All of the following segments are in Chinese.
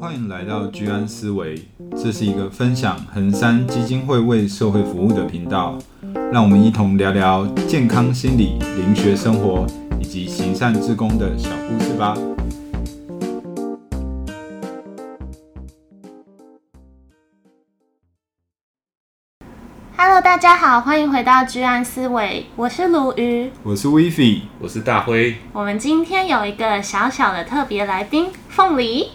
欢迎来到居安思维，这是一个分享衡山基金会为社会服务的频道，让我们一同聊聊健康心理、灵学生活以及行善志工的小故事吧。大家好，欢迎回到居安思维，我是鲁鱼，我是 Vivi，我是大辉。我们今天有一个小小的特别来宾，凤梨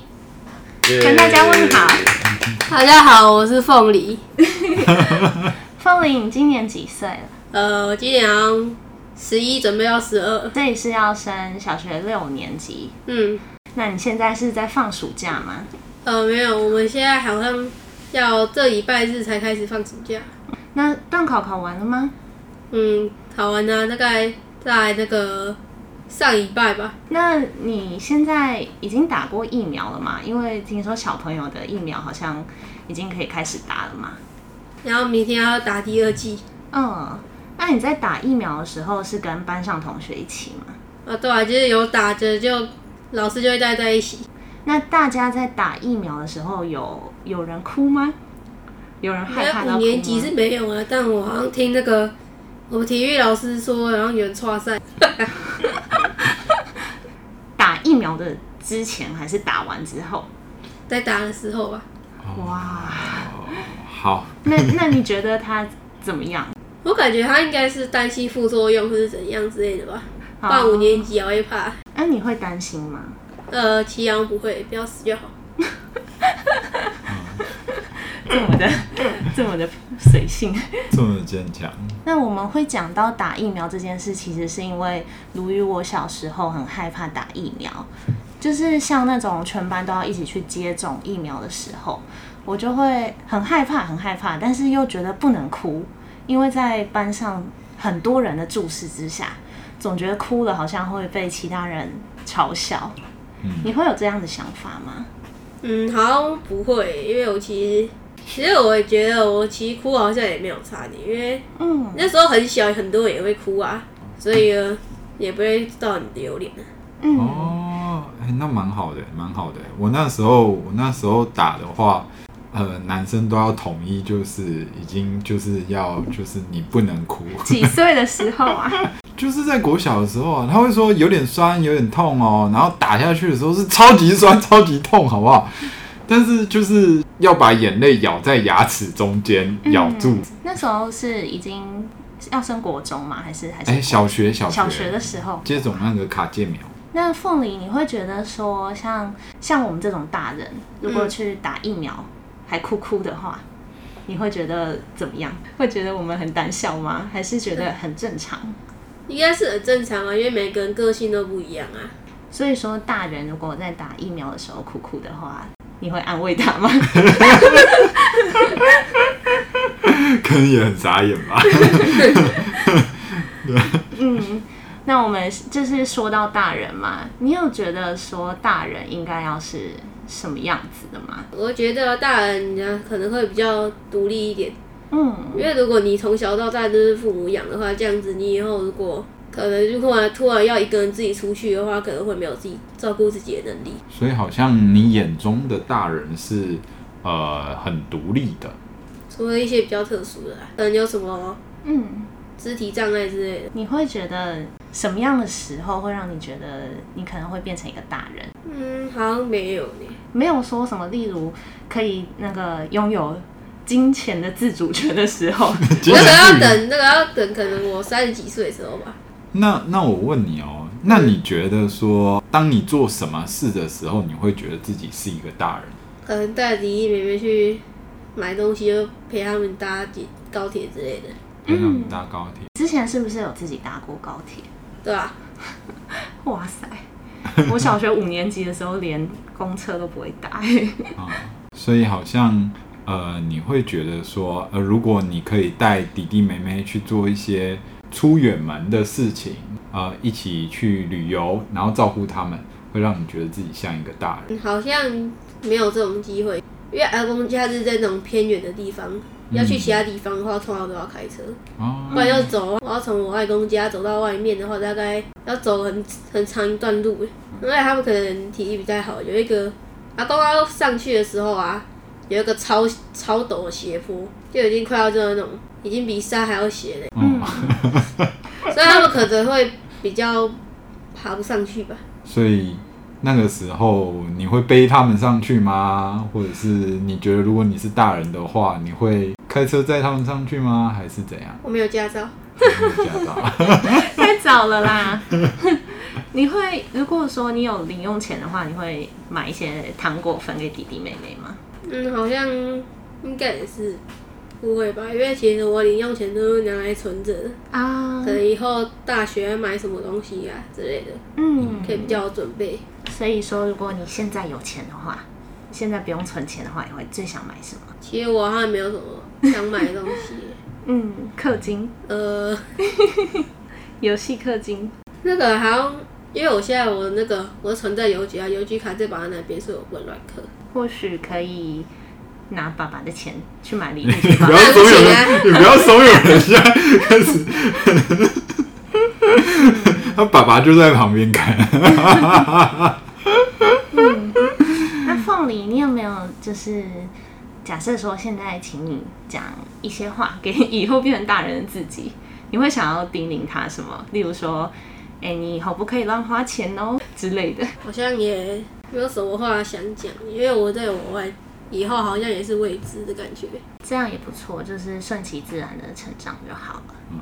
，yeah. 跟大家问好。大家好，我是凤梨。凤梨，你今年几岁了？呃，我今年十一，准备要十二。这里是要升小学六年级。嗯，那你现在是在放暑假吗？呃，没有，我们现在好像要这礼拜日才开始放暑假。那段考考完了吗？嗯，考完了，大概在那个上礼拜吧。那你现在已经打过疫苗了吗？因为听说小朋友的疫苗好像已经可以开始打了嘛。然后明天要打第二剂。嗯，那你在打疫苗的时候是跟班上同学一起吗？啊，对啊，就是有打着就老师就会带在一起。那大家在打疫苗的时候有有人哭吗？有人害怕到？五年级是没有啊，但我好像听那个我们体育老师说，然后有人剉赛。打疫苗的之前还是打完之后？在打的时候吧。哇，好。那那你觉得他怎么样？我感觉他应该是担心副作用或是怎样之类的吧。到五年级我会怕。那、啊、你会担心吗？呃，祁阳不会，不要死就好。这么的，这么的随性，这么的坚强。那我们会讲到打疫苗这件事，其实是因为如于我小时候很害怕打疫苗，就是像那种全班都要一起去接种疫苗的时候，我就会很害怕，很害怕，但是又觉得不能哭，因为在班上很多人的注视之下，总觉得哭了好像会被其他人嘲笑。嗯，你会有这样的想法吗？嗯，好像不会，因为我其实。其实我也觉得，我其实哭好像也没有差点，因为嗯，那时候很小，很多人也会哭啊，所以呢，也不会到很丢脸。嗯哦，欸、那蛮好的，蛮好的。我那时候，我那时候打的话，呃，男生都要统一，就是已经就是要，就是你不能哭。几岁的时候啊？就是在国小的时候啊，他会说有点酸，有点痛哦，然后打下去的时候是超级酸，超级痛，好不好？但是就是要把眼泪咬在牙齿中间咬住、嗯。那时候是已经要升国中吗？还是还是？哎、欸，小学小学小学的时候接种那个卡介苗。那凤梨，你会觉得说像像我们这种大人，如果去打疫苗、嗯、还哭哭的话，你会觉得怎么样？会觉得我们很胆小吗？还是觉得很正常？应该是很正常啊，因为每个人个性都不一样啊。所以说，大人如果在打疫苗的时候哭哭的话。你会安慰他吗？可能也很傻眼吧。嗯，那我们就是说到大人嘛，你有觉得说大人应该要是什么样子的吗？我觉得大人家可能会比较独立一点。嗯，因为如果你从小到大都是父母养的话，这样子你以后如果。可能就突然突然要一个人自己出去的话，可能会没有自己照顾自己的能力。所以好像你眼中的大人是呃很独立的，除了一些比较特殊的，可能有什么嗯肢体障碍之类的。你会觉得什么样的时候会让你觉得你可能会变成一个大人？嗯，好像没有呢，没有说什么，例如可以那个拥有金钱的自主权的时候，那个要等，那个要等，可能我三十几岁的时候吧。那那我问你哦，那你觉得说，当你做什么事的时候，你会觉得自己是一个大人？可能带弟弟妹妹去买东西，就陪他们搭高铁之类的。陪他们搭高铁。之前是不是有自己搭过高铁？对啊。哇塞！我小学五年级的时候连公车都不会搭。啊，所以好像呃，你会觉得说，呃，如果你可以带弟弟妹妹去做一些。出远门的事情，呃，一起去旅游，然后照顾他们，会让你觉得自己像一个大人。好像没有这种机会，因为阿公家是在那种偏远的地方，嗯、要去其他地方的话，通常都要开车。哦。不然要走，我要从我外公家走到外面的话，大概要走很很长一段路。因为他们可能体力比较好，有一个阿公要上去的时候啊，有一个超超陡的斜坡，就已经快要就是那种，已经比山还要斜嘞。嗯。所以他们可能会比较爬不上去吧。所以。那个时候你会背他们上去吗？或者是你觉得如果你是大人的话，你会开车载他们上去吗？还是怎样？我没有驾照，没有驾照，太早了啦。你会如果说你有零用钱的话，你会买一些糖果分给弟弟妹妹吗？嗯，好像应该也是。不会吧？因为其实我零用钱都是拿来存着啊，可能以后大学买什么东西啊之类的，嗯，可以比较准备。所以说，如果你现在有钱的话，现在不用存钱的话，你会最想买什么？其实我好像没有什么想买的东西。嗯，氪金，呃，游戏氪金。那个好像，因为我现在我那个我存在邮局啊，邮局卡在爸爸那边，所以我不能乱氪。或许可以。拿爸爸的钱去买礼物，不要怂恿人，你不要怂恿人家开始。他爸爸就在旁边看。嗯，那凤梨，你有没有就是假设说，现在请你讲一些话给以后变成大人的自己，你会想要叮咛他什么？例如说，哎、欸，你以后不可以乱花钱哦之类的。好像也没有什么话想讲，因为我在我外。以后好像也是未知的感觉，这样也不错，就是顺其自然的成长就好了。嗯，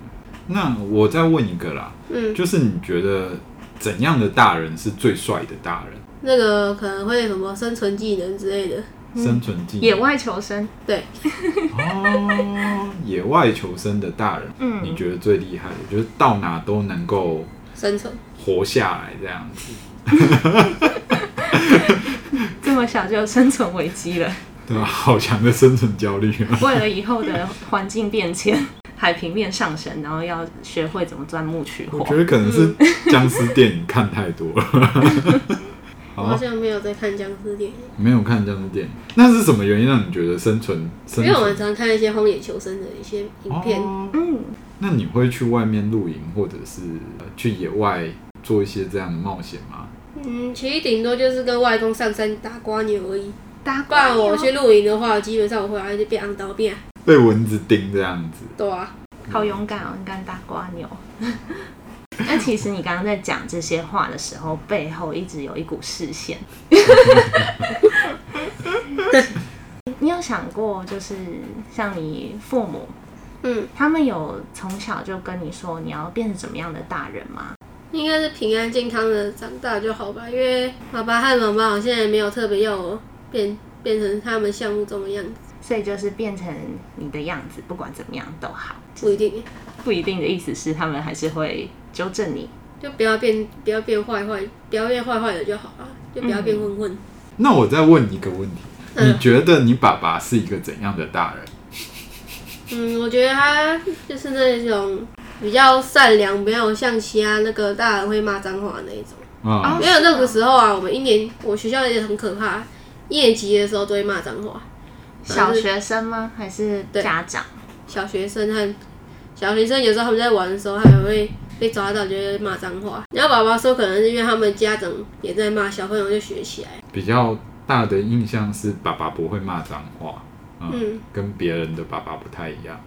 那我再问一个啦，嗯，就是你觉得怎样的大人是最帅的大人？那个可能会什么生存技能之类的，嗯、生存技能，野外求生，对，哦，野外求生的大人，嗯，你觉得最厉害的，就是到哪都能够生存、活下来这样子。这么小就有生存危机了，对吧？好强的生存焦虑。为了以后的环境变迁，海平面上升，然后要学会怎么钻木取火。我觉得可能是 僵尸电影看太多了。我好像没有在看僵尸电影，没有看僵尸电影。那是什么原因让你觉得生存？生存因为我们常看一些荒野求生的一些影片。哦、嗯，那你会去外面露营，或者是去野外做一些这样的冒险吗？嗯，其实顶多就是跟外公上山打瓜牛而已。打瓜牛。我去露营的话，基本上我回来就变昂刀变。被蚊子叮这样子。对啊。好勇敢哦，你敢打瓜牛。那其实你刚刚在讲这些话的时候，背后一直有一股视线。你有想过，就是像你父母，嗯，他们有从小就跟你说你要变成怎么样的大人吗？应该是平安健康的长大就好吧，因为爸爸和妈妈好像也没有特别要我变变成他们项目中的样子，所以就是变成你的样子，不管怎么样都好。不一定，不一定的意思是他们还是会纠正你，就不要变，不要变坏坏，不要变坏坏的就好了，就不要变混混。那我再问一个问题，嗯、你觉得你爸爸是一个怎样的大人？嗯，我觉得他就是那种。比较善良，没有像其他那个大人会骂脏话的那一种。啊，因为那个时候啊，我们一年我学校也很可怕，一年级的时候都会骂脏话。小学生吗？还是家长？小学生和小学生有时候他们在玩的时候，他们会被抓到就会骂脏话。然后爸爸说，可能是因为他们家长也在骂，小朋友就学起来。比较大的印象是爸爸不会骂脏话，嗯，嗯跟别人的爸爸不太一样。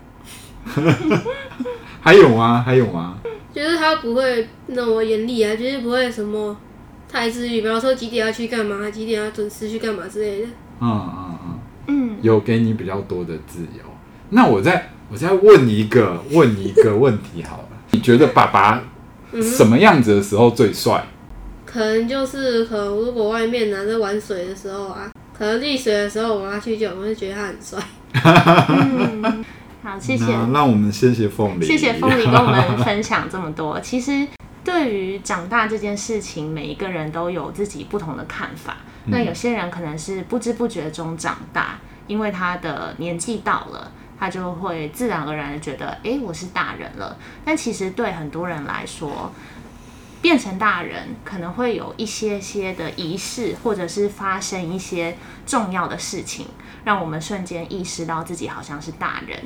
还有吗？还有吗？就是他不会那么严厉啊，就是不会什么太自律，比方说几点要去干嘛，几点要准时去干嘛之类的。嗯嗯嗯嗯，有给你比较多的自由。那我再我再问一个问一个 问题好了，你觉得爸爸什么样子的时候最帅？嗯？可能就是可能如果外面拿着玩水的时候啊，可能溺水的时候我妈去救，我就觉得他很帅。嗯好，谢谢。那让我们谢谢凤梨，谢谢凤梨跟我们分享这么多。其实对于长大这件事情，每一个人都有自己不同的看法。嗯、那有些人可能是不知不觉中长大，因为他的年纪到了，他就会自然而然的觉得，哎、欸，我是大人了。但其实对很多人来说，变成大人，可能会有一些些的仪式，或者是发生一些重要的事情，让我们瞬间意识到自己好像是大人。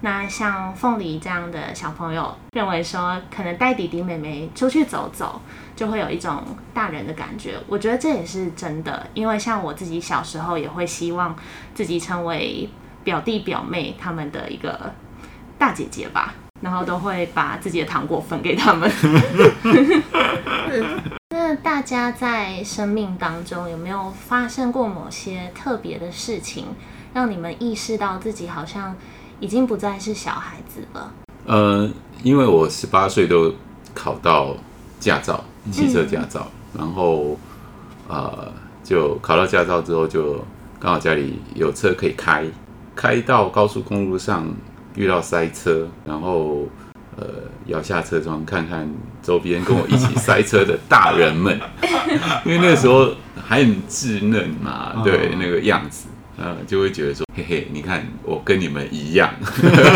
那像凤梨这样的小朋友，认为说可能带弟弟妹妹出去走走，就会有一种大人的感觉。我觉得这也是真的，因为像我自己小时候也会希望自己成为表弟表妹他们的一个大姐姐吧。然后都会把自己的糖果分给他们。那大家在生命当中有没有发生过某些特别的事情，让你们意识到自己好像已经不再是小孩子了？呃，因为我十八岁都考到驾照，汽车驾照，嗯、然后呃，就考到驾照之后，就刚好家里有车可以开，开到高速公路上。遇到塞车，然后呃摇下车窗看看周边跟我一起塞车的大人们，因为那个时候还很稚嫩嘛，对那个样子，呃就会觉得说嘿嘿，你看我跟你们一样，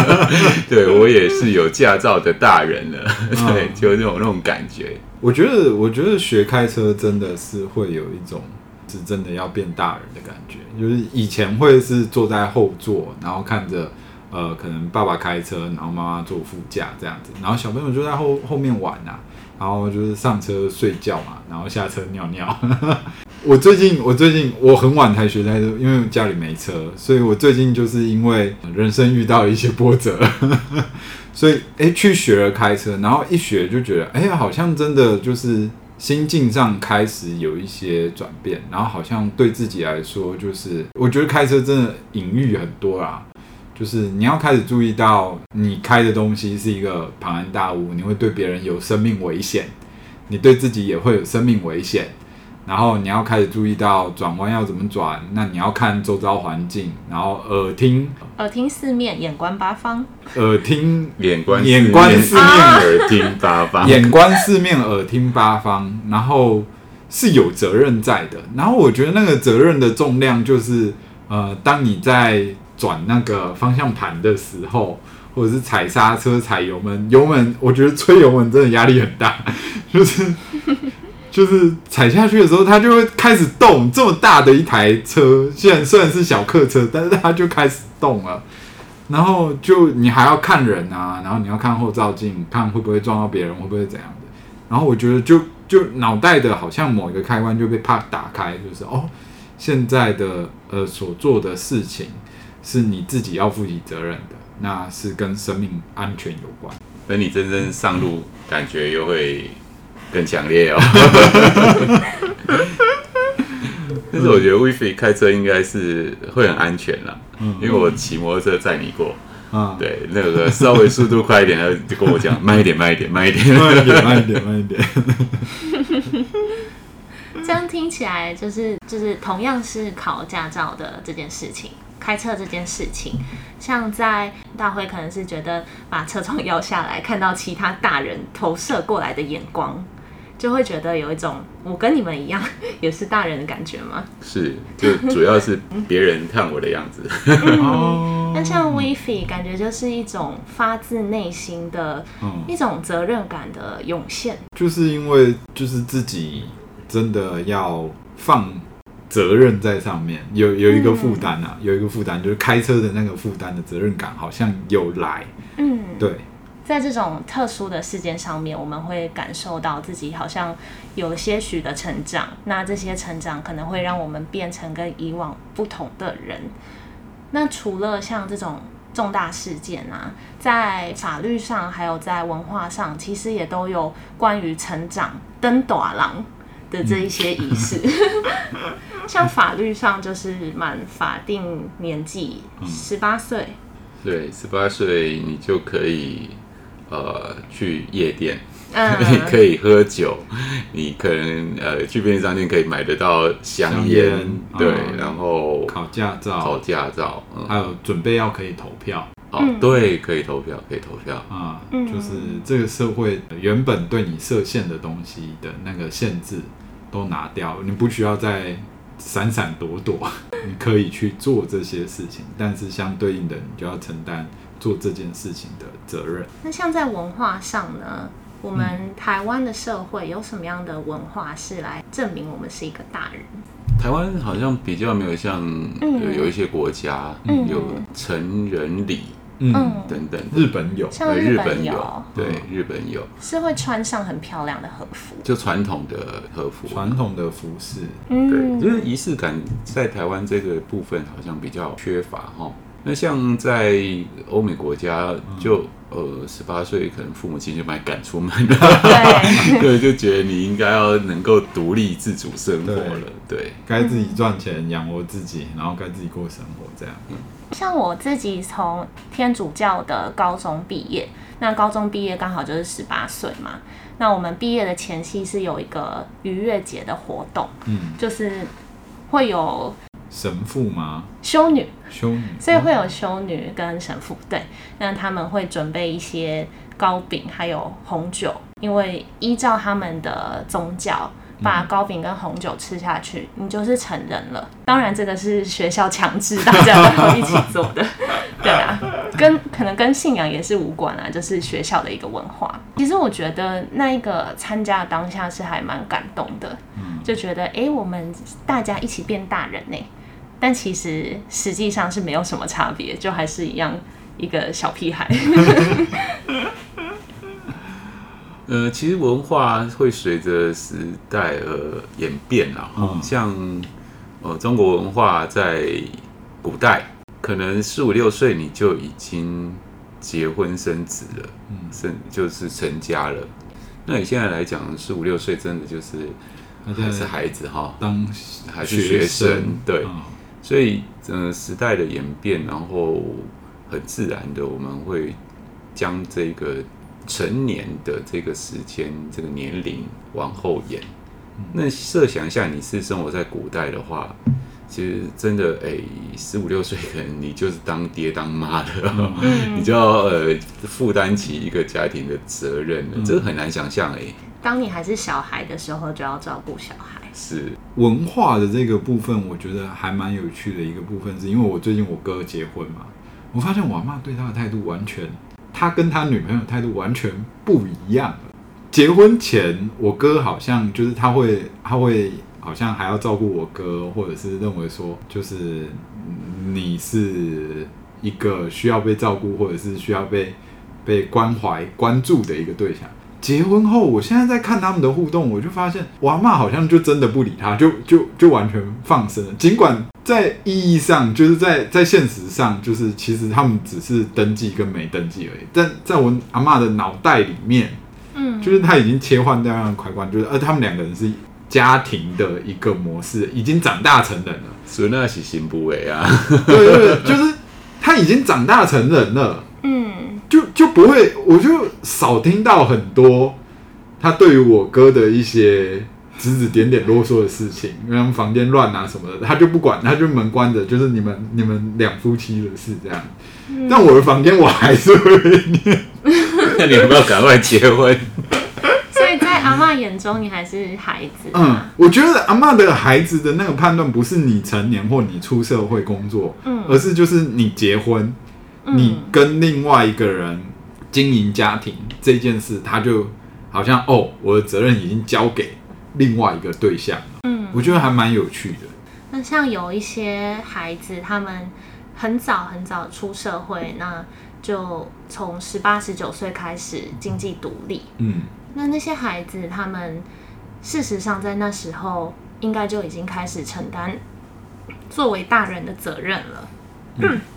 对我也是有驾照的大人了，对，就那种那种感觉。我觉得我觉得学开车真的是会有一种是真的要变大人的感觉，就是以前会是坐在后座，然后看着。呃，可能爸爸开车，然后妈妈坐副驾这样子，然后小朋友就在后后面玩啊，然后就是上车睡觉嘛，然后下车尿尿。我最近我最近我很晚才学开车，因为家里没车，所以我最近就是因为人生遇到一些波折，所以哎去学了开车，然后一学就觉得哎呀，好像真的就是心境上开始有一些转变，然后好像对自己来说，就是我觉得开车真的隐喻很多啊。就是你要开始注意到，你开的东西是一个庞然大物，你会对别人有生命危险，你对自己也会有生命危险。然后你要开始注意到转弯要怎么转，那你要看周遭环境，然后耳听，耳听四面，眼观八方。耳听，眼观，眼观四面，耳听八方。眼观四面，耳听八方。然后是有责任在的。然后我觉得那个责任的重量就是，呃，当你在。转那个方向盘的时候，或者是踩刹车、踩油门，油门我觉得吹油门真的压力很大，就是就是踩下去的时候，它就会开始动。这么大的一台车，虽然虽然是小客车，但是它就开始动了。然后就你还要看人啊，然后你要看后照镜，看会不会撞到别人，会不会怎样的。然后我觉得就就脑袋的好像某一个开关就被啪打开，就是哦，现在的呃所做的事情。是你自己要负起责任的，那是跟生命安全有关。等你真正上路，感觉又会更强烈哦。但是我觉得 WiFi 开车应该是会很安全啦，嗯、因为我骑摩托车载你过，啊、对，那个稍微速度快一点，他就跟我讲 慢一点，慢一点，慢一点，慢一点，慢一点，慢一点。这样听起来就是就是同样是考驾照的这件事情。开车这件事情，像在大辉可能是觉得把车窗摇下来，看到其他大人投射过来的眼光，就会觉得有一种我跟你们一样 也是大人的感觉吗？是，就主要是别人看我的样子。嗯，那像 WiFi 感觉就是一种发自内心的一种责任感的涌现，就是因为就是自己真的要放。责任在上面有有一个负担啊，有一个负担、嗯、就是开车的那个负担的责任感好像有来，嗯，对，在这种特殊的事件上面，我们会感受到自己好像有些许的成长，那这些成长可能会让我们变成跟以往不同的人。那除了像这种重大事件啊，在法律上还有在文化上，其实也都有关于成长登大人的这一些仪式。嗯。像法律上就是满法定年纪十八岁，对，十八岁你就可以呃去夜店，嗯、你可以喝酒，你可能呃去便利商店可以买得到香烟，对，嗯、然后考驾照，考驾照，嗯、还有准备要可以投票，哦，对，可以投票，可以投票啊，嗯、就是这个社会原本对你设限的东西的那个限制都拿掉，你不需要再。闪闪躲躲，你可以去做这些事情，但是相对应的，你就要承担做这件事情的责任。那像在文化上呢，我们台湾的社会有什么样的文化是来证明我们是一个大人？台湾好像比较没有像有一些国家有成人礼。嗯，等等，日本有，像日本有，对，日本有，是会穿上很漂亮的和服，就传统的和服，传统的服饰，对，就是仪式感在台湾这个部分好像比较缺乏哈。那像在欧美国家，就呃十八岁可能父母亲就把你赶出门了，对，就觉得你应该要能够独立自主生活了，对，该自己赚钱养活自己，然后该自己过生活这样。像我自己从天主教的高中毕业，那高中毕业刚好就是十八岁嘛。那我们毕业的前夕是有一个逾越节的活动，嗯，就是会有神父吗？修女，修女，所以会有修女跟神父，对，那他们会准备一些糕饼还有红酒，因为依照他们的宗教。把糕饼跟红酒吃下去，你就是成人了。当然，这个是学校强制大家都要一起做的，对啊，跟可能跟信仰也是无关啊，就是学校的一个文化。其实我觉得那一个参加的当下是还蛮感动的，就觉得哎，我们大家一起变大人呢。但其实实际上是没有什么差别，就还是一样一个小屁孩。呃，其实文化会随着时代而演变啦。嗯，像呃中国文化在古代，可能四五六岁你就已经结婚生子了，嗯，生就是成家了。那你现在来讲，四五六岁真的就是还是孩子哈，当还是学生，对。所以呃时代的演变，然后很自然的我们会将这个。成年的这个时间，这个年龄往后延。那设想一下，你是生活在古代的话，其实真的，哎，十五六岁可能你就是当爹当妈的，嗯、你就要呃负担起一个家庭的责任了。这个很难想象哎。当你还是小孩的时候，就要照顾小孩。是文化的这个部分，我觉得还蛮有趣的一个部分，是因为我最近我哥结婚嘛，我发现我妈对他的态度完全。他跟他女朋友态度完全不一样。结婚前，我哥好像就是他会，他会好像还要照顾我哥，或者是认为说，就是你是一个需要被照顾，或者是需要被被关怀、关注的一个对象。结婚后，我现在在看他们的互动，我就发现我阿妈好像就真的不理他，就就就完全放生了。尽管在意义上，就是在在现实上，就是其实他们只是登记跟没登记而已。但在我阿妈的脑袋里面，嗯，就是他已经切换掉样的开关，就是呃，他们两个人是家庭的一个模式，已经长大成人了。所以那是行不为啊，对对对，就是他已经长大成人了。嗯，就就不会，我就少听到很多他对于我哥的一些指指点点啰嗦的事情，因为房间乱啊什么的，他就不管，他就门关着，就是你们你们两夫妻的事这样。嗯、但我的房间我还是会念。那你有没有赶快结婚？所以在阿妈眼中，你还是孩子。嗯，我觉得阿妈的孩子的那个判断，不是你成年或你出社会工作，嗯，而是就是你结婚。你跟另外一个人经营家庭这件事，他就好像哦，我的责任已经交给另外一个对象了。嗯，我觉得还蛮有趣的。那像有一些孩子，他们很早很早出社会，那就从十八十九岁开始经济独立。嗯，那那些孩子，他们事实上在那时候应该就已经开始承担作为大人的责任了。嗯。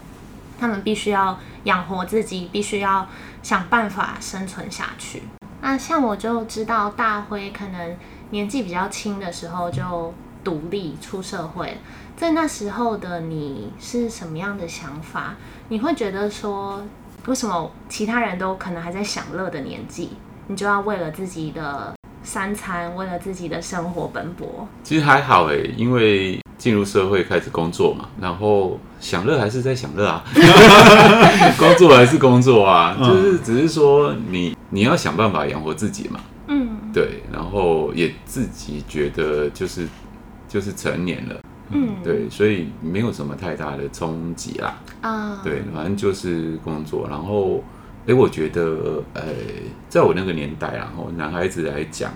他们必须要养活自己，必须要想办法生存下去。那像我就知道大辉可能年纪比较轻的时候就独立出社会，在那时候的你是什么样的想法？你会觉得说，为什么其他人都可能还在享乐的年纪，你就要为了自己的三餐，为了自己的生活奔波？其实还好诶，因为。进入社会开始工作嘛，然后享乐还是在享乐啊，工作还是工作啊，就是只是说你你要想办法养活自己嘛，嗯，对，然后也自己觉得就是就是成年了，嗯，对，所以没有什么太大的冲击啦，啊，对，反正就是工作，然后哎，我觉得，呃，在我那个年代，然后男孩子来讲，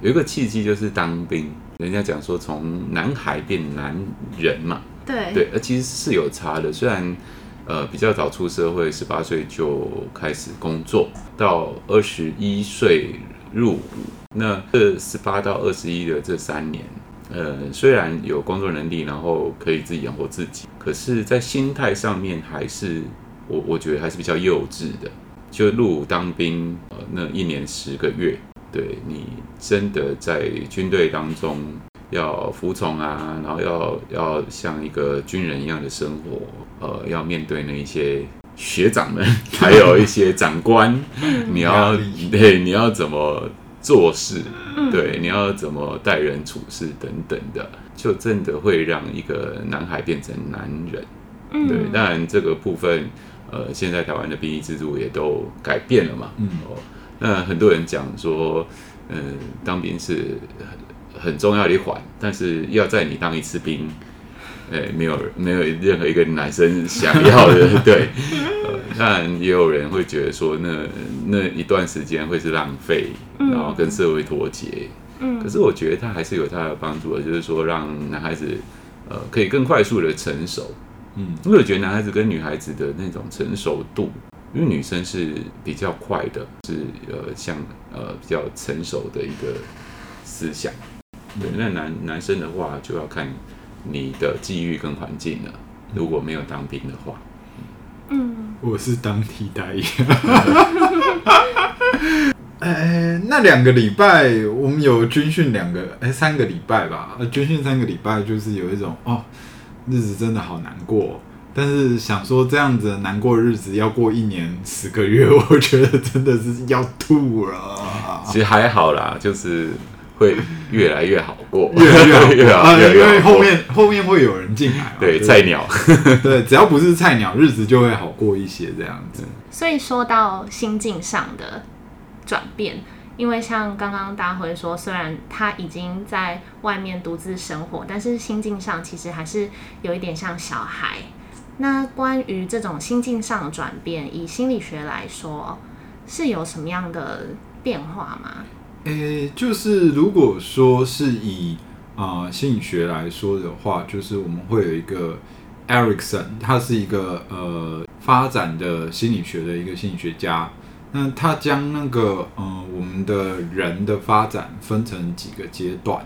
有一个契机就是当兵。人家讲说，从男孩变男人嘛，对对，而其实是有差的。虽然，呃，比较早出社会，十八岁就开始工作，到二十一岁入伍，那这十八到二十一的这三年，呃，虽然有工作能力，然后可以自己养活自己，可是，在心态上面还是。我我觉得还是比较幼稚的，就入伍当兵，呃，那一年十个月，对你真的在军队当中要服从啊，然后要要像一个军人一样的生活，呃，要面对那一些学长们，还有一些长官，你要对你要怎么做事，对，你要怎么待人处事等等的，就真的会让一个男孩变成男人，对，当然这个部分。呃，现在台湾的兵役制度也都改变了嘛。嗯，哦，那很多人讲说，嗯、呃，当兵是很很重要的一环，但是要在你当一次兵，呃，没有没有任何一个男生想要的，对。呃，当然也有人会觉得说那，那那一段时间会是浪费，然后跟社会脱节。嗯，可是我觉得他还是有他的帮助的，就是说让男孩子呃可以更快速的成熟。嗯，因为我觉得男孩子跟女孩子的那种成熟度，因为女生是比较快的，是呃像呃比较成熟的一个思想。对，那男男生的话就要看你的际遇跟环境了。如果没有当兵的话，嗯，我是当替代役。哎，那两个礼拜我们有军训两个，哎，三个礼拜吧。军训三个礼拜就是有一种哦。日子真的好难过，但是想说这样子难过日子要过一年十个月，我觉得真的是要吐了。其实还好啦，就是会越来越好过，越来越好过，越来越好过，因为后面后面会有人进来，对，菜鸟，对，只要不是菜鸟，日子就会好过一些这样子。所以说到心境上的转变。因为像刚刚大辉说，虽然他已经在外面独自生活，但是心境上其实还是有一点像小孩。那关于这种心境上的转变，以心理学来说，是有什么样的变化吗？诶，就是如果说是以啊、呃、心理学来说的话，就是我们会有一个 Erikson，他是一个呃发展的心理学的一个心理学家。那他将那个呃，我们的人的发展分成几个阶段，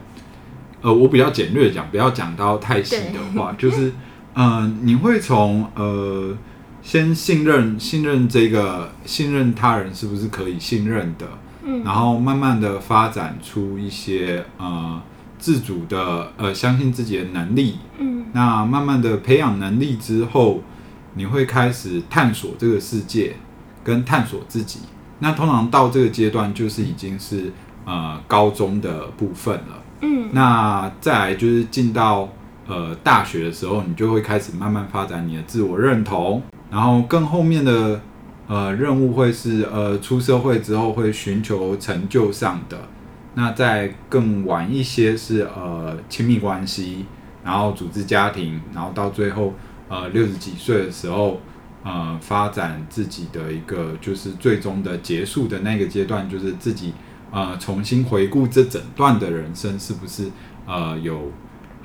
呃，我比较简略讲，不要讲到太细的话，就是呃，你会从呃，先信任信任这个信任他人是不是可以信任的，嗯，然后慢慢的发展出一些呃自主的呃相信自己的能力，嗯，那慢慢的培养能力之后，你会开始探索这个世界。跟探索自己，那通常到这个阶段就是已经是呃高中的部分了。嗯，那再来就是进到呃大学的时候，你就会开始慢慢发展你的自我认同，然后更后面的呃任务会是呃出社会之后会寻求成就上的。那再更晚一些是呃亲密关系，然后组织家庭，然后到最后呃六十几岁的时候。呃，发展自己的一个就是最终的结束的那个阶段，就是自己呃重新回顾这整段的人生是不是呃有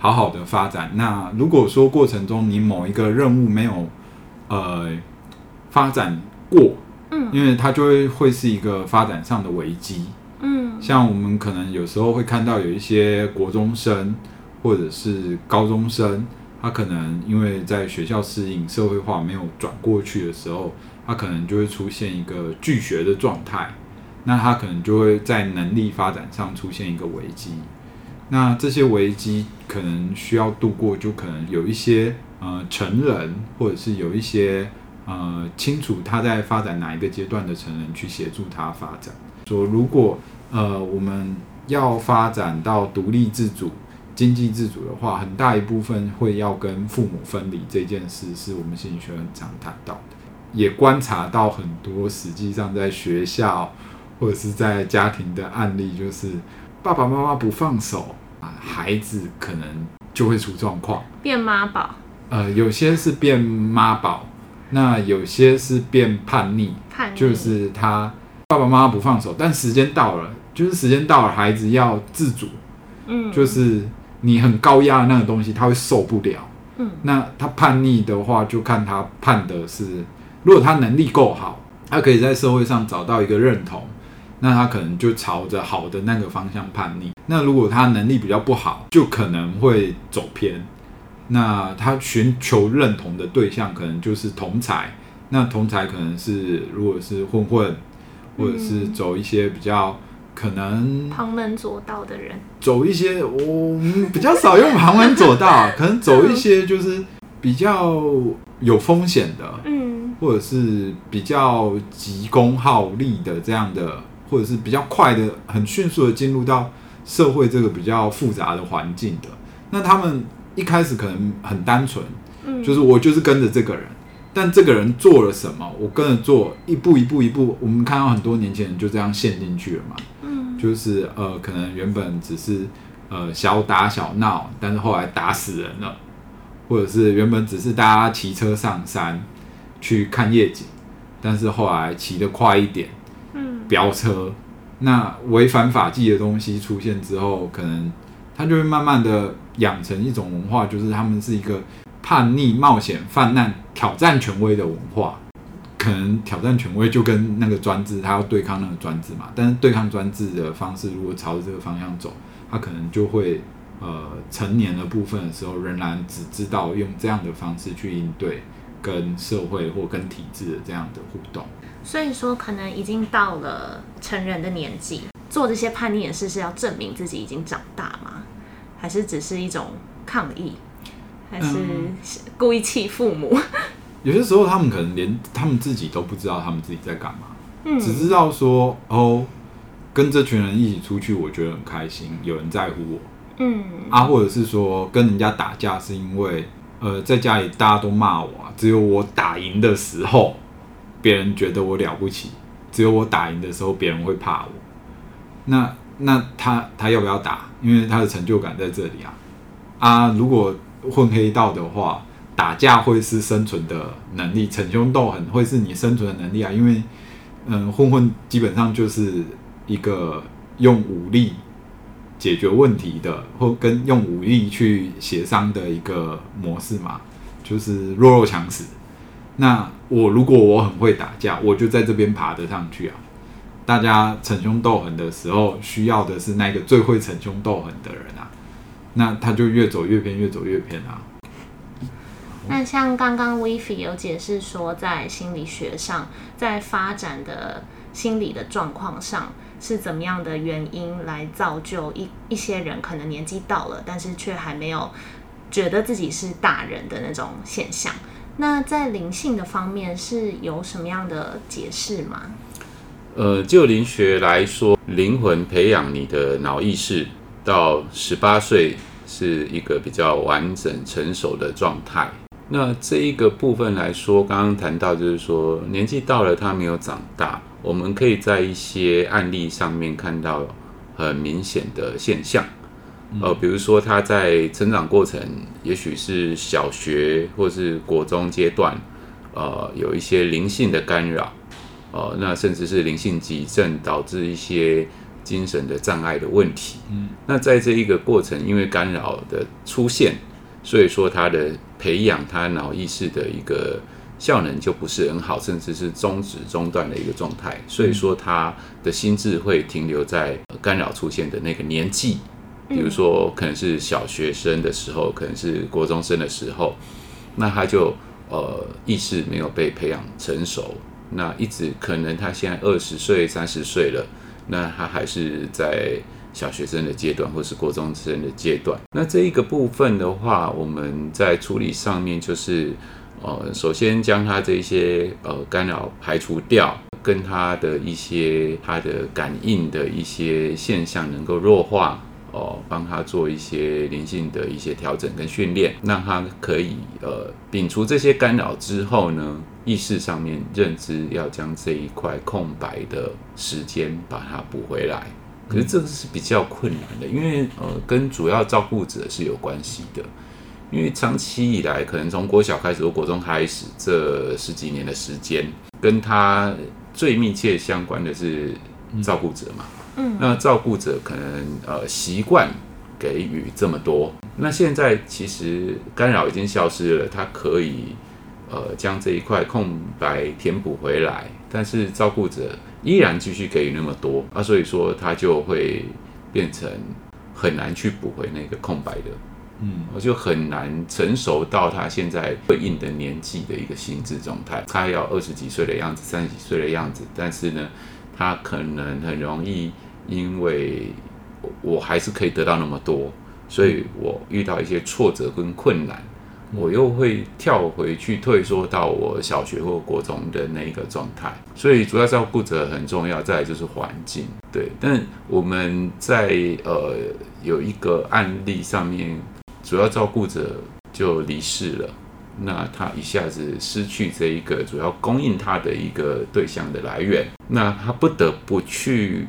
好好的发展。那如果说过程中你某一个任务没有呃发展过，嗯，因为它就会会是一个发展上的危机，嗯，像我们可能有时候会看到有一些国中生或者是高中生。他可能因为在学校适应社会化没有转过去的时候，他可能就会出现一个拒学的状态，那他可能就会在能力发展上出现一个危机。那这些危机可能需要度过，就可能有一些呃成人，或者是有一些呃清楚他在发展哪一个阶段的成人去协助他发展。说如果呃我们要发展到独立自主。经济自主的话，很大一部分会要跟父母分离这件事，是我们心理学很常谈到的，也观察到很多实际上在学校或者是在家庭的案例，就是爸爸妈妈不放手啊，孩子可能就会出状况，变妈宝。呃，有些是变妈宝，那有些是变叛逆，叛逆。就是他爸爸妈妈不放手，但时间到了，就是时间到了，孩子要自主，嗯，就是你很高压的那个东西，他会受不了。嗯，那他叛逆的话，就看他叛的是，如果他能力够好，他可以在社会上找到一个认同，那他可能就朝着好的那个方向叛逆。那如果他能力比较不好，就可能会走偏。那他寻求认同的对象可能就是同才，那同才可能是如果是混混，或者是走一些比较可能旁门左道的人，走一些我们比较少用旁门左道，可能走一些就是比较有风险的，嗯，或者是比较急功好利的这样的，或者是比较快的、很迅速的进入到社会这个比较复杂的环境的，那他们。一开始可能很单纯，嗯，就是我就是跟着这个人，但这个人做了什么，我跟着做，一步一步一步，我们看到很多年轻人就这样陷进去了嘛，嗯，就是呃，可能原本只是呃小打小闹，但是后来打死人了，或者是原本只是大家骑车上山去看夜景，但是后来骑得快一点，嗯，飙车，那违反法纪的东西出现之后，可能他就会慢慢的。养成一种文化，就是他们是一个叛逆、冒险、泛滥、挑战权威的文化。可能挑战权威就跟那个专制，他要对抗那个专制嘛。但是对抗专制的方式，如果朝着这个方向走，他可能就会呃成年的部分的时候，仍然只知道用这样的方式去应对跟社会或跟体制的这样的互动。所以说，可能已经到了成人的年纪，做这些叛逆的事，是要证明自己已经长大吗？还是只是一种抗议，还是故意气父母？嗯，有些时候他们可能连他们自己都不知道他们自己在干嘛，嗯，只知道说哦，跟这群人一起出去，我觉得很开心，有人在乎我，嗯，啊，或者是说跟人家打架是因为呃，在家里大家都骂我，只有我打赢的时候，别人觉得我了不起，只有我打赢的时候，别人会怕我，那。那他他要不要打？因为他的成就感在这里啊啊！如果混黑道的话，打架会是生存的能力，逞凶斗狠会是你生存的能力啊！因为嗯，混混基本上就是一个用武力解决问题的，或跟用武力去协商的一个模式嘛，就是弱肉强食。那我如果我很会打架，我就在这边爬得上去啊。大家逞凶斗狠的时候，需要的是那个最会逞凶斗狠的人啊，那他就越走越偏，越走越偏啊。那像刚刚 Wify 有解释说，在心理学上，在发展的心理的状况上，是怎么样的原因来造就一一些人可能年纪到了，但是却还没有觉得自己是大人的那种现象。那在灵性的方面，是有什么样的解释吗？呃，就灵学来说，灵魂培养你的脑意识到十八岁是一个比较完整成熟的状态。那这一个部分来说，刚刚谈到就是说，年纪到了他没有长大，我们可以在一些案例上面看到很明显的现象。呃，比如说他在成长过程，也许是小学或是国中阶段，呃，有一些灵性的干扰。呃，那甚至是灵性急症，导致一些精神的障碍的问题。嗯，那在这一个过程，因为干扰的出现，所以说他的培养他脑意识的一个效能就不是很好，甚至是终止中断的一个状态。所以说他的心智会停留在干扰出现的那个年纪，比如说可能是小学生的时候，可能是国中生的时候，那他就呃意识没有被培养成熟。那一直可能他现在二十岁、三十岁了，那他还是在小学生的阶段，或是国中生的阶段。那这一个部分的话，我们在处理上面就是，呃，首先将他这些呃干扰排除掉，跟他的一些他的感应的一些现象能够弱化。哦，帮他做一些灵性的一些调整跟训练，让他可以呃摒除这些干扰之后呢，意识上面认知要将这一块空白的时间把它补回来。可是这个是比较困难的，因为呃跟主要照顾者是有关系的。因为长期以来，可能从国小开始或国中开始，这十几年的时间，跟他最密切相关的是照顾者嘛。嗯，那照顾者可能呃习惯给予这么多，那现在其实干扰已经消失了，他可以呃将这一块空白填补回来，但是照顾者依然继续给予那么多啊，所以说他就会变成很难去补回那个空白的。嗯，我就很难成熟到他现在对应的年纪的一个心智状态。他要二十几岁的样子，三十几岁的样子，但是呢，他可能很容易因为我还是可以得到那么多，所以我遇到一些挫折跟困难，我又会跳回去退缩到我小学或国中的那一个状态。所以主要照顾者很重要，再来就是环境。对，但我们在呃有一个案例上面。主要照顾者就离世了，那他一下子失去这一个主要供应他的一个对象的来源，那他不得不去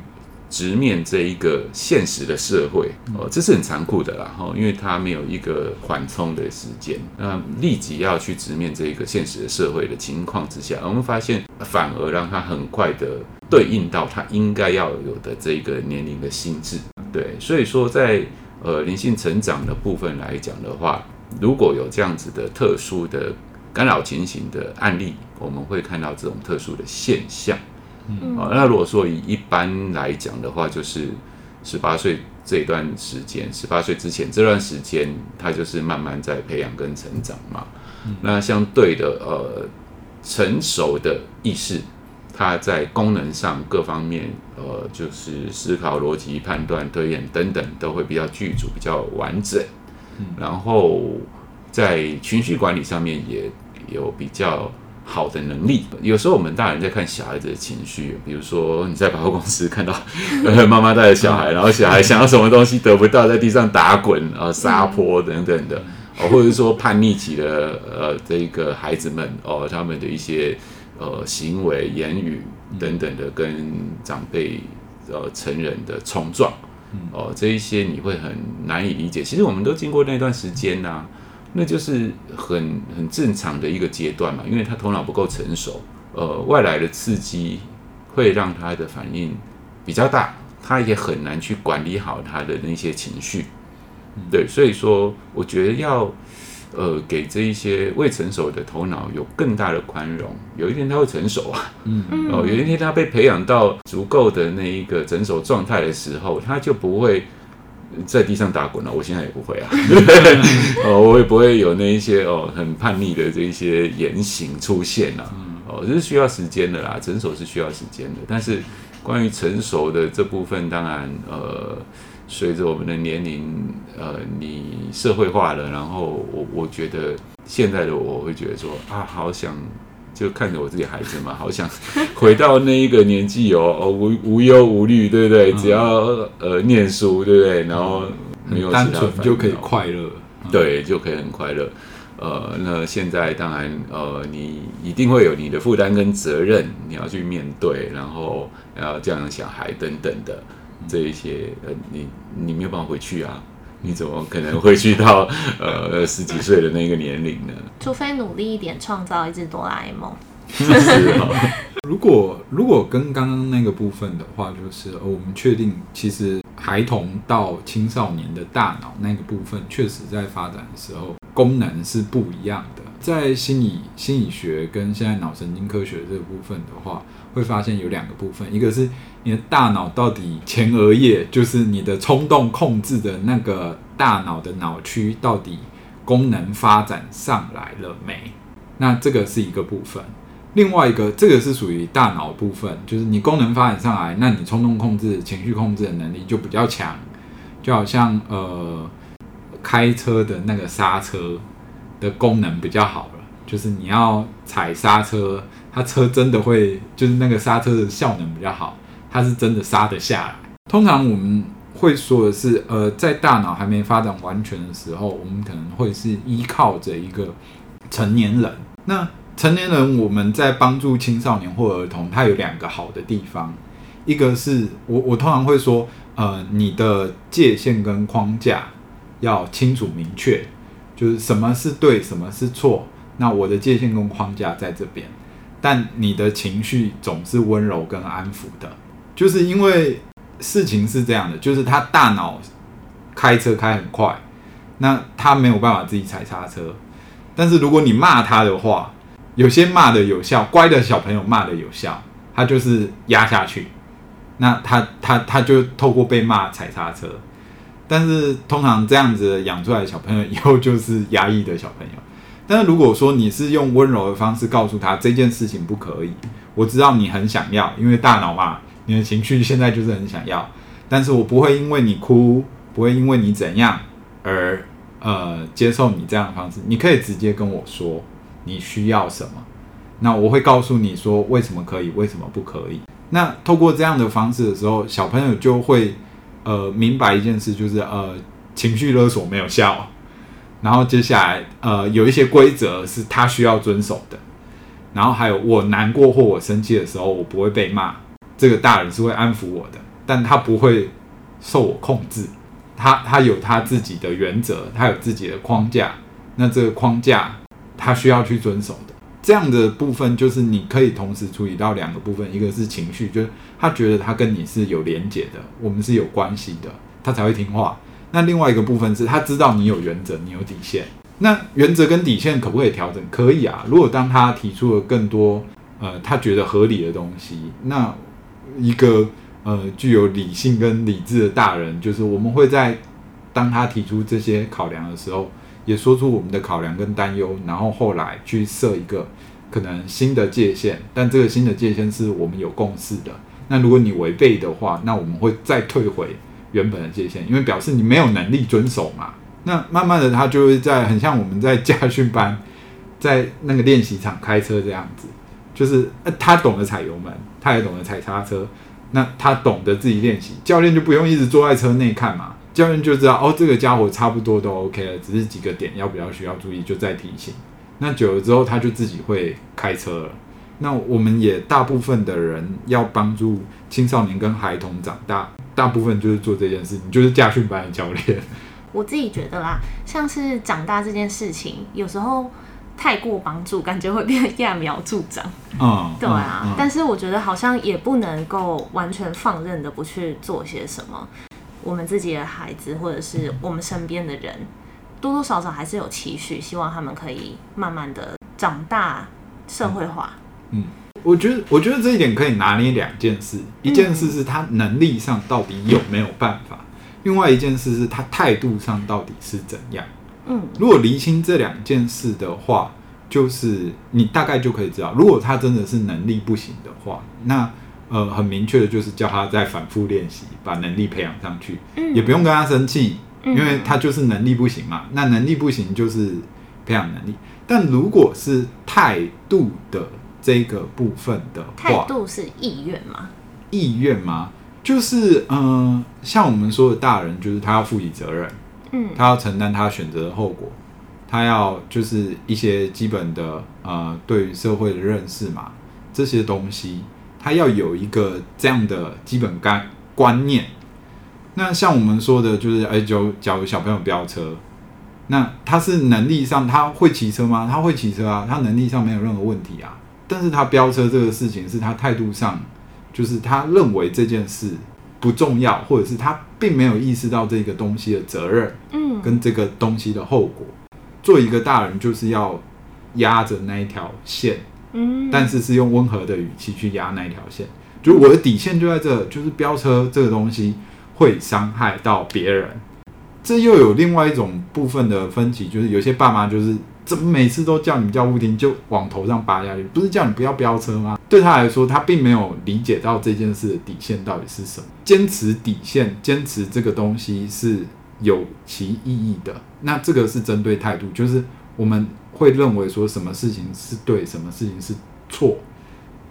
直面这一个现实的社会哦，这是很残酷的啦哈，因为他没有一个缓冲的时间，那立即要去直面这一个现实的社会的情况之下，我们发现反而让他很快的对应到他应该要有的这个年龄的心智，对，所以说在。呃，灵性成长的部分来讲的话，如果有这样子的特殊的干扰情形的案例，我们会看到这种特殊的现象。嗯，好，那如果说以一般来讲的话，就是十八岁这一段时间，十八岁之前这段时间，他就是慢慢在培养跟成长嘛。嗯，那相对的，呃，成熟的意识。他在功能上各方面，呃，就是思考、逻辑、判断、推演等等，都会比较具足、比较完整。嗯，然后在情绪管理上面也有比较好的能力。有时候我们大人在看小孩子的情绪，比如说你在百货公司看到 妈妈带着小孩，然后小孩想要什么东西得不到，在地上打滚啊、撒泼等等的，哦，或者说叛逆期的呃这个孩子们哦，他们的一些。呃，行为、言语等等的，跟长辈、呃成人的冲撞，哦、呃，这一些你会很难以理解。其实我们都经过那段时间呐、啊，那就是很很正常的一个阶段嘛，因为他头脑不够成熟，呃，外来的刺激会让他的反应比较大，他也很难去管理好他的那些情绪。对，所以说，我觉得要。呃，给这一些未成熟的头脑有更大的宽容，有一天他会成熟啊。嗯哦，有一天他被培养到足够的那一个成熟状态的时候，他就不会在地上打滚了。我现在也不会啊。哦，我也不会有那一些哦很叛逆的这一些言行出现啊。哦，这是需要时间的啦，成熟是需要时间的。但是关于成熟的这部分，当然呃。随着我们的年龄，呃，你社会化了，然后我我觉得现在的我会觉得说啊，好想就看着我自己孩子嘛，好想回到那一个年纪哦，哦无无忧无虑，对不对？只要呃念书，对不对？然后没有单纯就可以快乐，对，就可以很快乐。呃，那现在当然呃，你一定会有你的负担跟责任，你要去面对，然后要教养小孩等等的。这一些呃，你你没有办法回去啊？你怎么可能回去到 呃十几岁的那个年龄呢？除非努力一点，创造一只哆啦 A 梦。是哦。如果如果跟刚刚那个部分的话，就是我们确定，其实孩童到青少年的大脑那个部分，确实在发展的时候，功能是不一样的。在心理心理学跟现在脑神经科学这个部分的话，会发现有两个部分，一个是你的大脑到底前额叶，就是你的冲动控制的那个大脑的脑区，到底功能发展上来了没？那这个是一个部分。另外一个，这个是属于大脑部分，就是你功能发展上来，那你冲动控制、情绪控制的能力就比较强，就好像呃开车的那个刹车。的功能比较好了，就是你要踩刹车，它车真的会，就是那个刹车的效能比较好，它是真的刹得下来。通常我们会说的是，呃，在大脑还没发展完全的时候，我们可能会是依靠着一个成年人。那成年人我们在帮助青少年或儿童，它有两个好的地方，一个是我我通常会说，呃，你的界限跟框架要清楚明确。就是什么是对，什么是错。那我的界限跟框架在这边，但你的情绪总是温柔跟安抚的，就是因为事情是这样的，就是他大脑开车开很快，那他没有办法自己踩刹车。但是如果你骂他的话，有些骂的有效，乖的小朋友骂的有效，他就是压下去，那他他他就透过被骂踩刹车。但是通常这样子养出来的小朋友以后就是压抑的小朋友。但是如果说你是用温柔的方式告诉他这件事情不可以，我知道你很想要，因为大脑嘛，你的情绪现在就是很想要。但是我不会因为你哭，不会因为你怎样而呃接受你这样的方式。你可以直接跟我说你需要什么，那我会告诉你说为什么可以，为什么不可以。那透过这样的方式的时候，小朋友就会呃明白一件事，就是呃情绪勒索没有效。然后接下来，呃，有一些规则是他需要遵守的。然后还有，我难过或我生气的时候，我不会被骂。这个大人是会安抚我的，但他不会受我控制。他他有他自己的原则，他有自己的框架。那这个框架他需要去遵守的。这样的部分就是你可以同时处理到两个部分，一个是情绪，就是他觉得他跟你是有连结的，我们是有关系的，他才会听话。那另外一个部分是他知道你有原则，你有底线。那原则跟底线可不可以调整？可以啊。如果当他提出了更多呃他觉得合理的东西，那一个呃具有理性跟理智的大人，就是我们会在当他提出这些考量的时候，也说出我们的考量跟担忧，然后后来去设一个可能新的界限。但这个新的界限是我们有共识的。那如果你违背的话，那我们会再退回。原本的界限，因为表示你没有能力遵守嘛。那慢慢的，他就会在很像我们在驾训班，在那个练习场开车这样子，就是他懂得踩油门，他也懂得踩刹车，那他懂得自己练习，教练就不用一直坐在车内看嘛，教练就知道哦，这个家伙差不多都 OK 了，只是几个点要不要需要注意，就再提醒。那久了之后，他就自己会开车了。那我们也大部分的人要帮助青少年跟孩童长大。大部分就是做这件事，情就是驾训班的教练。我自己觉得啦，像是长大这件事情，有时候太过帮助，感觉会变得揠苗助长。嗯，对啊。嗯嗯、但是我觉得好像也不能够完全放任的不去做些什么。我们自己的孩子，或者是我们身边的人，多多少少还是有期许，希望他们可以慢慢的长大，社会化。嗯。嗯我觉得，我觉得这一点可以拿捏两件事。一件事是他能力上到底有没有办法，另外一件事是他态度上到底是怎样。嗯，如果厘清这两件事的话，就是你大概就可以知道，如果他真的是能力不行的话，那呃很明确的就是叫他再反复练习，把能力培养上去。嗯，也不用跟他生气，因为他就是能力不行嘛。那能力不行就是培养能力，但如果是态度的。这个部分的话，态度是意愿吗？意愿吗？就是嗯、呃，像我们说的大人，就是他要负起责任，嗯，他要承担他选择的后果，他要就是一些基本的呃，对于社会的认识嘛，这些东西，他要有一个这样的基本观观念。那像我们说的，就是哎，就假如小朋友飙车，那他是能力上他会骑车吗？他会骑车啊，他能力上没有任何问题啊。但是他飙车这个事情是他态度上，就是他认为这件事不重要，或者是他并没有意识到这个东西的责任，嗯，跟这个东西的后果。做一个大人就是要压着那一条线，嗯，但是是用温和的语气去压那一条线。就我的底线就在这，就是飙车这个东西会伤害到别人。这又有另外一种部分的分歧，就是有些爸妈就是。怎么每次都叫你叫不听，就往头上扒下去？不是叫你不要飙车吗？对他来说，他并没有理解到这件事的底线到底是什么。坚持底线，坚持这个东西是有其意义的。那这个是针对态度，就是我们会认为说什么事情是对，什么事情是错，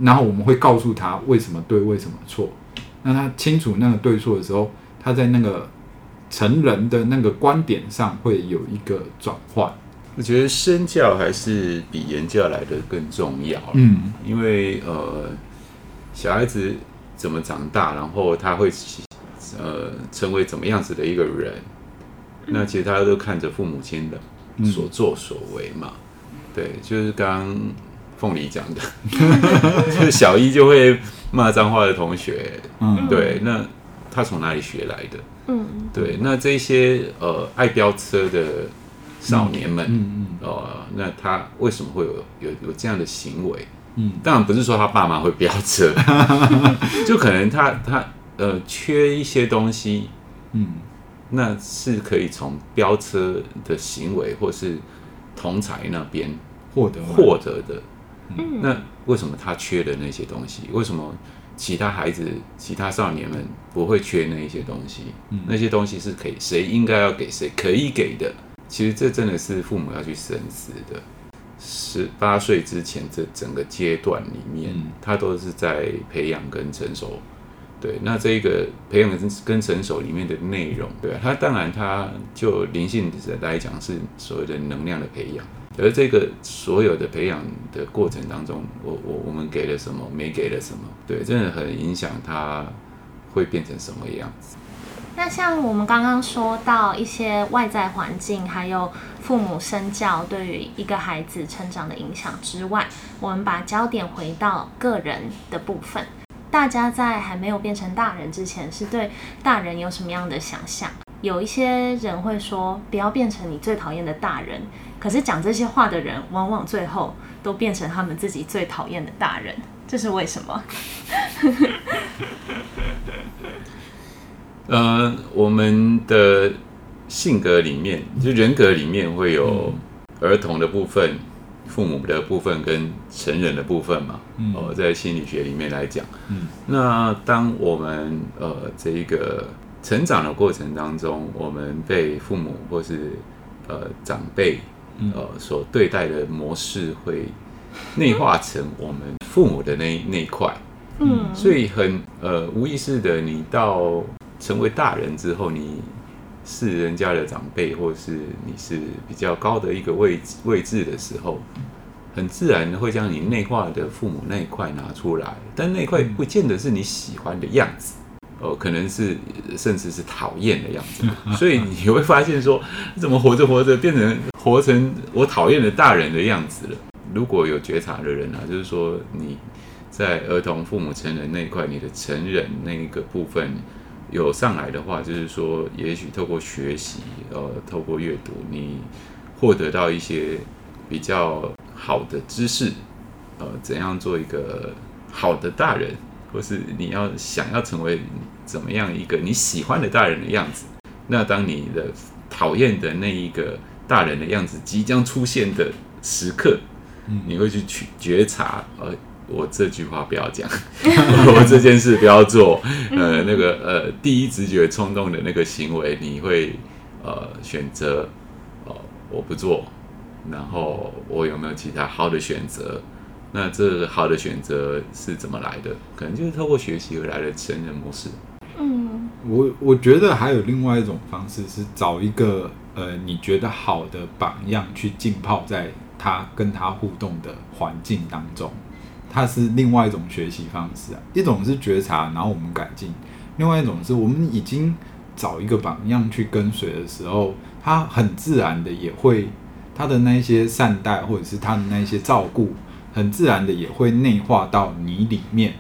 然后我们会告诉他为什么对，为什么错。那他清楚那个对错的时候，他在那个成人的那个观点上会有一个转换。我觉得身教还是比言教来的更重要。嗯，因为呃，小孩子怎么长大，然后他会呃成为怎么样子的一个人，那其实他都看着父母亲的。所作所为嘛。嗯、对，就是刚刚凤梨讲的，就是小一就会骂脏话的同学，嗯，对，那他从哪里学来的？嗯，对，那这些呃爱飙车的少年们，嗯嗯，呃，那他为什么会有有有这样的行为？嗯，当然不是说他爸妈会飙车，就可能他他呃缺一些东西，嗯，那是可以从飙车的行为或是同才那边获得获得的。嗯，那为什么他缺的那些东西？为什么其他孩子、其他少年们不会缺那一些东西？嗯，那些东西是可以谁应该要给谁可以给的？其实这真的是父母要去深思的。十八岁之前，这整个阶段里面，他都是在培养跟成熟。对，那这个培养跟跟成熟里面的内容，对，他当然他就灵性来讲是所谓的能量的培养，而这个所有的培养的过程当中，我我我们给了什么，没给了什么，对，真的很影响他会变成什么样子。那像我们刚刚说到一些外在环境，还有父母身教对于一个孩子成长的影响之外，我们把焦点回到个人的部分。大家在还没有变成大人之前，是对大人有什么样的想象？有一些人会说，不要变成你最讨厌的大人。可是讲这些话的人，往往最后都变成他们自己最讨厌的大人。这是为什么？呃，我们的性格里面，就人格里面会有儿童的部分、父母的部分跟成人的部分嘛。哦，在心理学里面来讲，嗯，那当我们呃这一个成长的过程当中，我们被父母或是呃长辈呃所对待的模式，会内化成我们父母的那那一块。嗯，所以很呃无意识的，你到。成为大人之后，你是人家的长辈，或是你是比较高的一个位置位置的时候，很自然的会将你内化的父母那一块拿出来，但那块不见得是你喜欢的样子，哦，可能是甚至是讨厌的样子，所以你会发现说，怎么活着活着变成活成我讨厌的大人的样子了？如果有觉察的人啊，就是说你在儿童、父母、成人那一块，你的成人那一个部分。有上来的话，就是说，也许透过学习，呃，透过阅读，你获得到一些比较好的知识，呃，怎样做一个好的大人，或是你要想要成为怎么样一个你喜欢的大人的样子。那当你的讨厌的那一个大人的样子即将出现的时刻，你会去去觉察，呃。我这句话不要讲，我这件事不要做。呃，那个呃，第一直觉冲动的那个行为，你会呃选择哦，我不做。然后我有没有其他好的选择？那这个好的选择是怎么来的？可能就是透过学习而来的成人模式。嗯，我我觉得还有另外一种方式是找一个呃你觉得好的榜样去浸泡在他跟他互动的环境当中。它是另外一种学习方式啊，一种是觉察，然后我们改进；另外一种是我们已经找一个榜样去跟随的时候，他很自然的也会他的那些善待，或者是他的那些照顾，很自然的也会内化到你里面，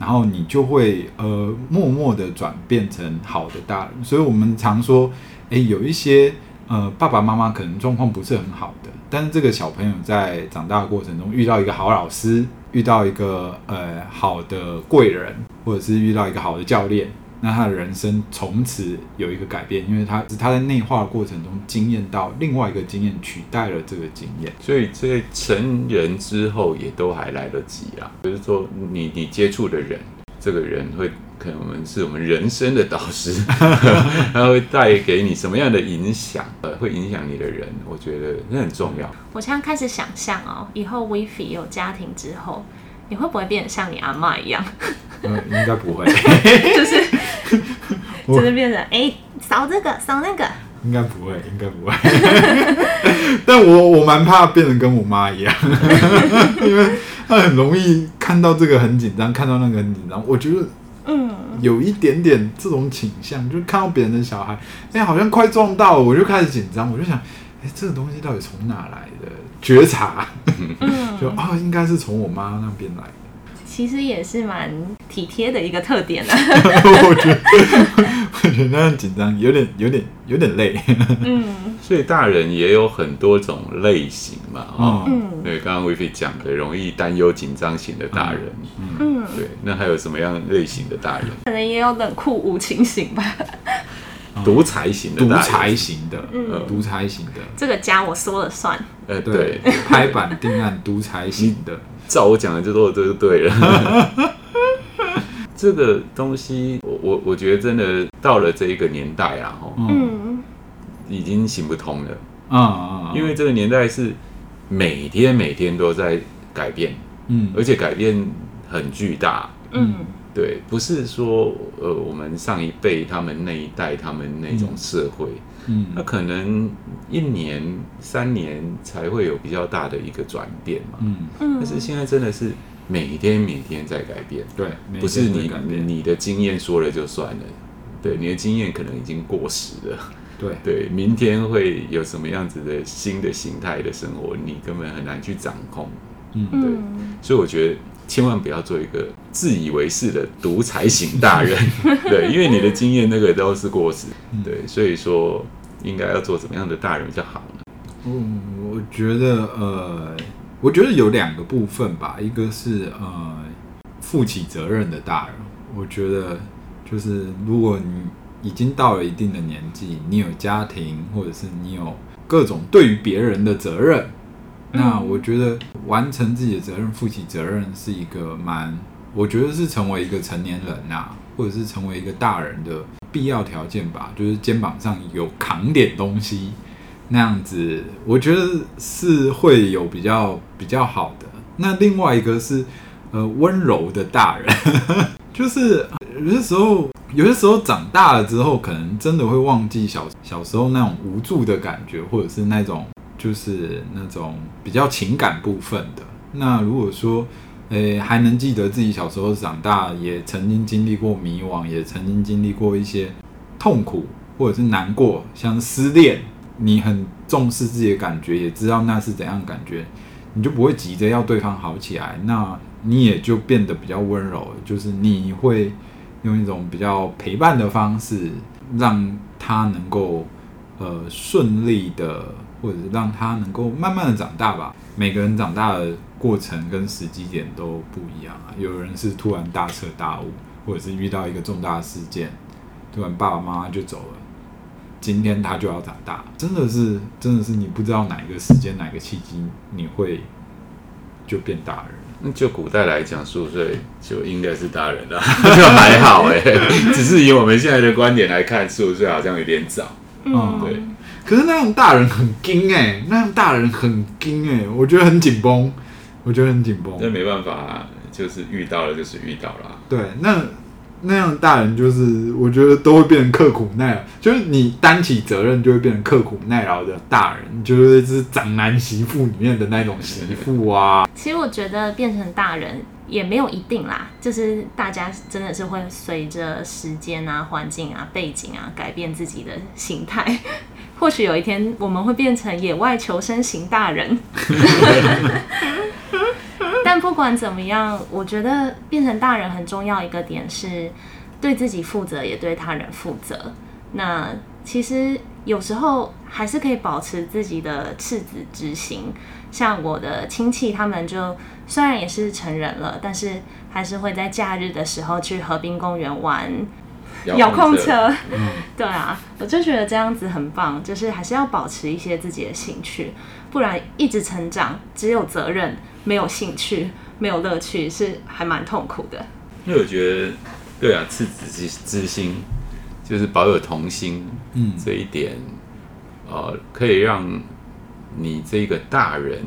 然后你就会呃默默的转变成好的大人。所以我们常说，诶，有一些呃爸爸妈妈可能状况不是很好的，但是这个小朋友在长大的过程中遇到一个好老师。遇到一个呃好的贵人，或者是遇到一个好的教练，那他的人生从此有一个改变，因为他是他在内化的过程中经验到另外一个经验取代了这个经验，所以这成人之后也都还来得及啊。就是说你你接触的人，这个人会。可能我们是我们人生的导师，他会带给你什么样的影响？呃，会影响你的人，我觉得那很重要。我现在开始想象哦，以后 Wifi 有家庭之后，你会不会变得像你阿妈一样？嗯，应该不会，就是 就是变成哎，扫这个扫那个，应该不会，应该不会。但我我蛮怕变成跟我妈一样，因为她很容易看到这个很紧张，看到那个很紧张，我觉得。嗯，有一点点这种倾向，就看到别人的小孩，哎、欸，好像快撞到了，我就开始紧张，我就想，哎、哎，这个东西到底从哪来的？觉察，就啊、哦，应该是从我妈那边来的。其实也是蛮体贴的一个特点呢。我觉得，我觉得那样紧张，有点、有点、有点累。嗯，所以大人也有很多种类型嘛。哦，嗯，对，刚刚 Vivi 讲的，容易担忧、紧张型的大人。嗯，对，那还有什么样类型的大人？可能也有冷酷无情型吧。独裁型的，独裁型的，嗯，独裁型的，这个家我说了算。呃，对，拍板定案，独裁型的。照我讲的就做，这就对了。这个东西，我我我觉得真的到了这一个年代啊，嗯，已经行不通了。啊，因为这个年代是每天每天都在改变，嗯，而且改变很巨大，嗯，对，不是说呃我们上一辈他们那一代他们那种社会。嗯，那可能一年、三年才会有比较大的一个转变嘛。嗯嗯，但是现在真的是每天每天在改变。对，不是你你的经验说了就算了。对，你的经验可能已经过时了。对 对，明天会有什么样子的新的形态的生活，你根本很难去掌控。嗯，对。所以我觉得千万不要做一个自以为是的独裁型大人。对，因为你的经验那个都是过时。对，所以说。应该要做怎么样的大人比较好呢？嗯，我觉得呃，我觉得有两个部分吧，一个是呃，负起责任的大人。我觉得就是如果你已经到了一定的年纪，你有家庭，或者是你有各种对于别人的责任，那我觉得完成自己的责任，负起责任是一个蛮，我觉得是成为一个成年人呐、啊，或者是成为一个大人的。必要条件吧，就是肩膀上有扛点东西，那样子，我觉得是会有比较比较好的。那另外一个是，呃，温柔的大人，就是有些时候，有些时候长大了之后，可能真的会忘记小小时候那种无助的感觉，或者是那种就是那种比较情感部分的。那如果说，诶，还能记得自己小时候长大，也曾经经历过迷惘，也曾经经历过一些痛苦或者是难过，像失恋，你很重视自己的感觉，也知道那是怎样感觉，你就不会急着要对方好起来，那你也就变得比较温柔，就是你会用一种比较陪伴的方式，让他能够呃顺利的，或者是让他能够慢慢的长大吧。每个人长大的过程跟时机点都不一样啊，有人是突然大彻大悟，或者是遇到一个重大事件，突然爸爸妈妈就走了，今天他就要长大，真的是，真的是你不知道哪一个时间哪个契机你会就变大人。那就古代来讲，十五岁就应该是大人了，就 还好哎，只是以我们现在的观点来看，十五岁好像有点早。嗯，对。可是那种大人很惊哎、欸，那样大人很惊哎、欸，我觉得很紧绷，我觉得很紧绷。那没办法、啊，就是遇到了就是遇到了。对，那那样大人就是我觉得都会变成刻苦耐劳，就是你担起责任就会变成刻苦耐劳的大人，就是是长男媳妇里面的那种媳妇啊。其实我觉得变成大人也没有一定啦，就是大家真的是会随着时间啊、环境啊、背景啊改变自己的心态。或许有一天我们会变成野外求生型大人，但不管怎么样，我觉得变成大人很重要一个点是对自己负责，也对他人负责。那其实有时候还是可以保持自己的赤子之心。像我的亲戚，他们就虽然也是成人了，但是还是会在假日的时候去河滨公园玩。遥控车，嗯、对啊，我就觉得这样子很棒，就是还是要保持一些自己的兴趣，不然一直成长，只有责任，没有兴趣，没有乐趣，是还蛮痛苦的。因为我觉得，对啊，赤子之之心，就是保有童心，嗯，这一点，呃，可以让你这个大人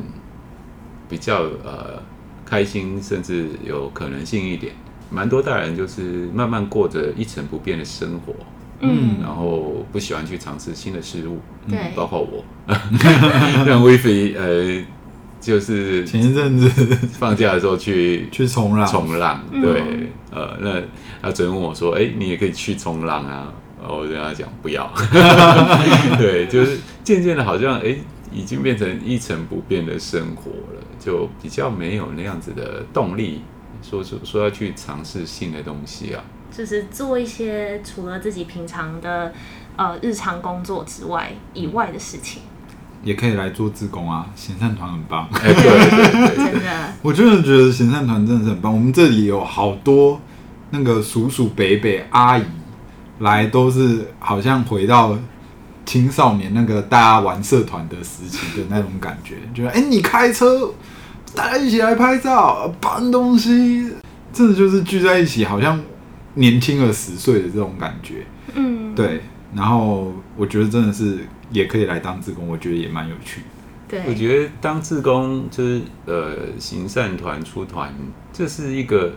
比较呃开心，甚至有可能性一点。蛮多大人就是慢慢过着一成不变的生活，嗯，然后不喜欢去尝试新的事物，对，包括我，像威菲，呃，就是前一阵子放假的时候去 去冲浪，冲浪，对，呃，那他昨天问我说，哎，你也可以去冲浪啊，我跟他讲不要。对，就是渐渐的，好像哎、欸，已经变成一成不变的生活了，就比较没有那样子的动力，说说说要去尝试新的东西啊。就是做一些除了自己平常的呃日常工作之外以外的事情，也可以来做志工啊，行善团很棒。哎，对对对，真的，我真的觉得行善团真的是很棒。我们这里有好多那个叔叔、伯伯、阿姨来，都是好像回到青少年那个大家玩社团的时期的那种感觉，觉得哎，你开车，大家一起来拍照、搬东西，真的就是聚在一起，好像。年轻了十岁的这种感觉，嗯，对，然后我觉得真的是也可以来当志工，我觉得也蛮有趣。对，我觉得当志工就是呃行善团出团，这是一个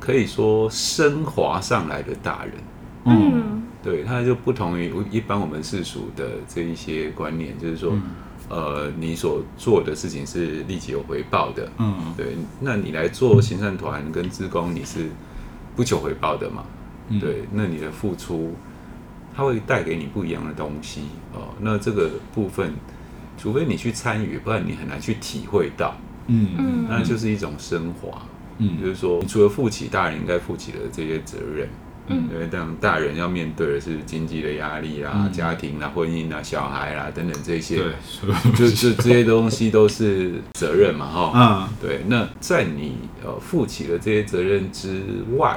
可以说升华上来的大人。嗯，对，他就不同于一般我们世俗的这一些观念，就是说，嗯、呃，你所做的事情是立即有回报的。嗯，对，那你来做行善团跟志工，你是。不求回报的嘛，嗯、对，那你的付出，它会带给你不一样的东西哦。那这个部分，除非你去参与，不然你很难去体会到。嗯嗯，那就是一种升华。嗯，就是说，你除了负起大人应该负起的这些责任，嗯，因为当大人要面对的是经济的压力啊、嗯、家庭啊、婚姻啊、小孩啊等等这些，对，就就这些东西都是责任嘛，哈。嗯，对。那在你呃负起了这些责任之外，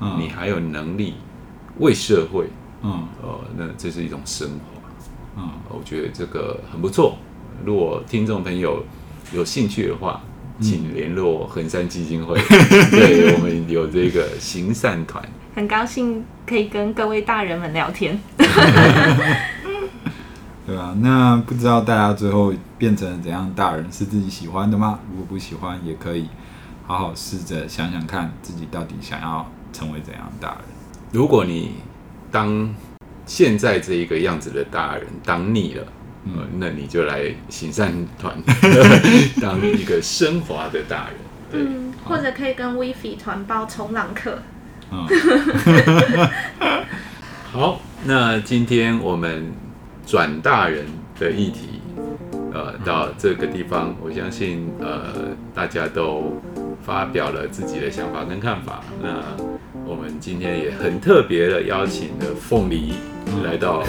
嗯，你还有能力为社会，嗯，呃，那这是一种升华。嗯，我觉得这个很不错。如果听众朋友有兴趣的话，请联络衡山基金会，对，我们有这个行善团。很高兴可以跟各位大人们聊天，对啊？那不知道大家最后变成怎样大人是自己喜欢的吗？如果不喜欢，也可以好好试着想想看自己到底想要成为怎样大人。如果你当现在这一个样子的大人当腻了。嗯，那你就来行善团 当一个升华的大人，嗯，或者可以跟 WiFi 团报冲浪课。好，那今天我们转大人的议题，呃，到这个地方，我相信呃大家都发表了自己的想法跟看法。那我们今天也很特别的邀请了凤梨。来到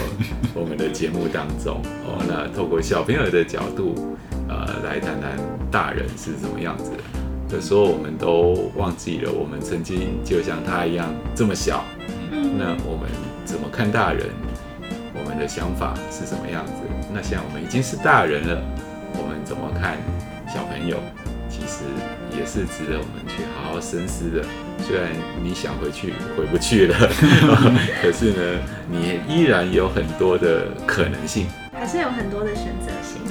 我们的节目当中哦，那透过小朋友的角度，呃，来谈谈大人是什么样子的。有时候我们都忘记了，我们曾经就像他一样这么小。那我们怎么看大人？我们的想法是什么样子？那现在我们已经是大人了，我们怎么看小朋友？其实也是值得我们去好好深思的。虽然你想回去回不去了，可是呢，你依然有很多的可能性，还是有很多的选择性。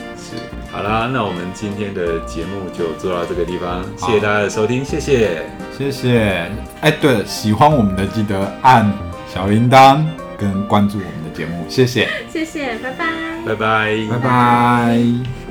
是，好啦，那我们今天的节目就做到这个地方，谢谢大家的收听，谢谢，谢谢。哎，对了，喜欢我们的记得按小铃铛跟关注我们的节目，谢谢，谢谢，拜拜，拜拜，拜拜。